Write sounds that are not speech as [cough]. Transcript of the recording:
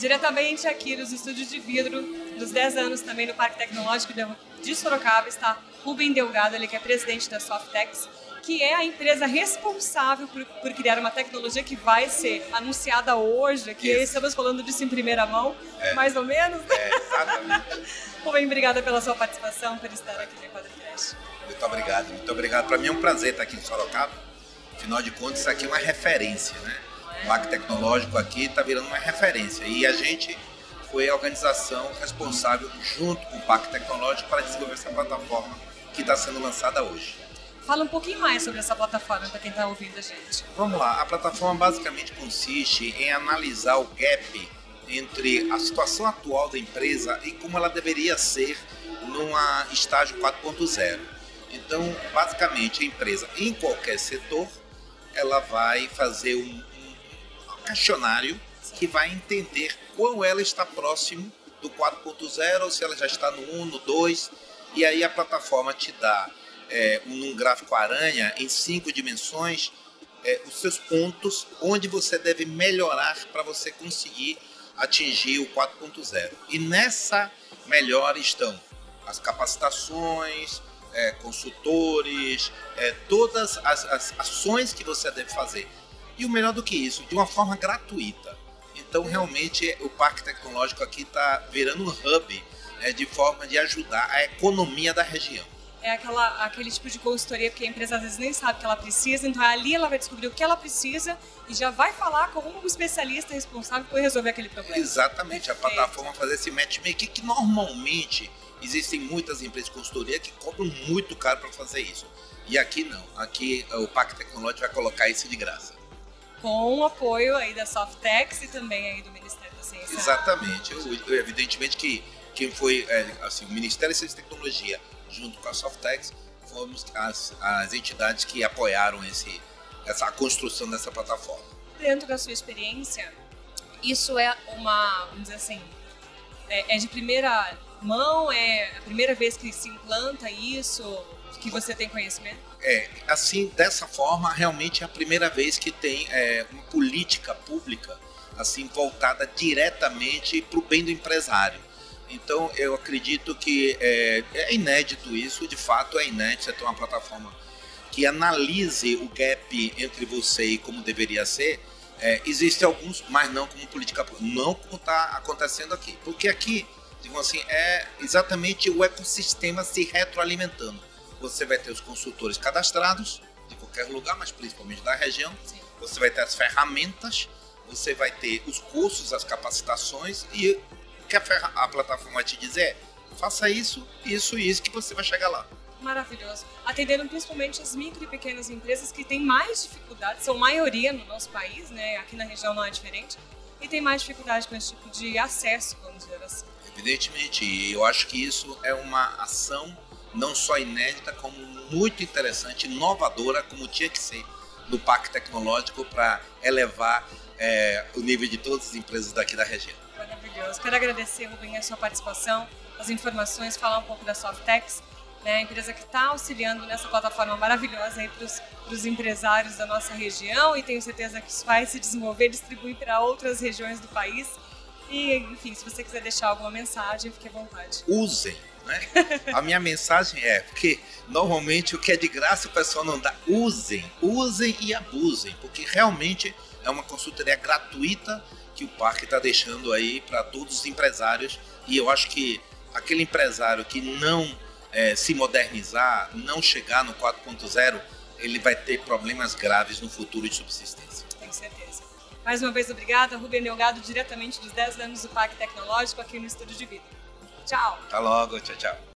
Diretamente aqui nos estúdios de vidro, dos 10 anos também no Parque Tecnológico de Sorocaba, está Rubem Delgado, ele que é presidente da Softex, que é a empresa responsável por, por, criar uma tecnologia que vai ser anunciada hoje, que Isso. estamos falando disso em primeira mão, é. mais ou menos. É, exatamente. [laughs] Rubem, obrigada pela sua participação, por estar aqui no Quadricast. Muito obrigado, muito obrigado. Para mim é um prazer estar aqui em Sorocaba. Afinal de contas, isso aqui é uma referência, né? Parque Tecnológico aqui está virando uma referência. E a gente foi a organização responsável, junto com o Parque Tecnológico, para desenvolver essa plataforma que está sendo lançada hoje. Fala um pouquinho mais sobre essa plataforma para quem está ouvindo a gente. Vamos lá. A plataforma basicamente consiste em analisar o gap entre a situação atual da empresa e como ela deveria ser numa estágio 4.0. Então, basicamente, a empresa em qualquer setor, ela vai fazer um questionário que vai entender qual ela está próximo do 4.0, se ela já está no 1, no 2, e aí a plataforma te dá é, um gráfico aranha em cinco dimensões é, os seus pontos onde você deve melhorar para você conseguir atingir o 4.0. E nessa melhora estão as capacitações, é, consultores, é, todas as, as ações que você deve fazer. E o melhor do que isso, de uma forma gratuita. Então, realmente, o Parque Tecnológico aqui está virando um hub né, de forma de ajudar a economia da região é aquela, aquele tipo de consultoria que a empresa às vezes nem sabe que ela precisa, então ali ela vai descobrir o que ela precisa e já vai falar com um especialista responsável por resolver aquele problema. Exatamente, Perfeito. a plataforma fazer esse matchmaking que normalmente existem muitas empresas de consultoria que cobram muito caro para fazer isso. E aqui não, aqui o Pacto Tecnológico vai colocar isso de graça. Com o apoio aí da Softex e também aí do Ministério da Ciência. Exatamente, evidentemente que quem foi, é, assim, o Ministério da Ciência e Tecnologia junto com a Softex, fomos as, as entidades que apoiaram esse, essa construção dessa plataforma. Dentro da sua experiência, isso é uma, vamos dizer assim, é, é de primeira mão? É a primeira vez que se implanta isso? Que você tem conhecimento? É, assim, dessa forma, realmente é a primeira vez que tem é, uma política pública assim voltada diretamente para o bem do empresário. Então eu acredito que é, é, inédito isso, de fato é inédito você ter uma plataforma que analise o gap entre você e como deveria ser. É, Existem alguns, mas não como política pública, não como está acontecendo aqui. Porque aqui, digamos assim, é exatamente o ecossistema se retroalimentando. Você vai ter os consultores cadastrados de qualquer lugar, mas principalmente da região. Sim. Você vai ter as ferramentas, você vai ter os cursos, as capacitações e que a, a plataforma vai te dizer? Faça isso, isso e isso que você vai chegar lá. Maravilhoso. Atendendo principalmente as micro e pequenas empresas que têm mais dificuldade, são maioria no nosso país, né? aqui na região não é diferente, e tem mais dificuldade com esse tipo de acesso, vamos dizer assim. Evidentemente, e eu acho que isso é uma ação não só inédita, como muito interessante, inovadora, como tinha que ser no Parque Tecnológico para elevar é, o nível de todas as empresas daqui da região maravilhoso. Quero agradecer, Rubem, a sua participação, as informações, falar um pouco da Softex, né, a empresa que está auxiliando nessa plataforma maravilhosa para os empresários da nossa região e tenho certeza que isso vai se desenvolver e distribuir para outras regiões do país. E, enfim, se você quiser deixar alguma mensagem, fique à vontade. Usem, né? A minha mensagem é, porque normalmente o que é de graça o pessoal não dá. Usem, usem e abusem, porque realmente é uma consultoria gratuita que o parque está deixando aí para todos os empresários. E eu acho que aquele empresário que não é, se modernizar, não chegar no 4.0, ele vai ter problemas graves no futuro de subsistência. Tenho certeza. Mais uma vez, obrigada. Rubem Delgado, diretamente dos 10 anos do Parque Tecnológico, aqui no Estúdio de Vida. Tchau. Até logo. Tchau, tchau.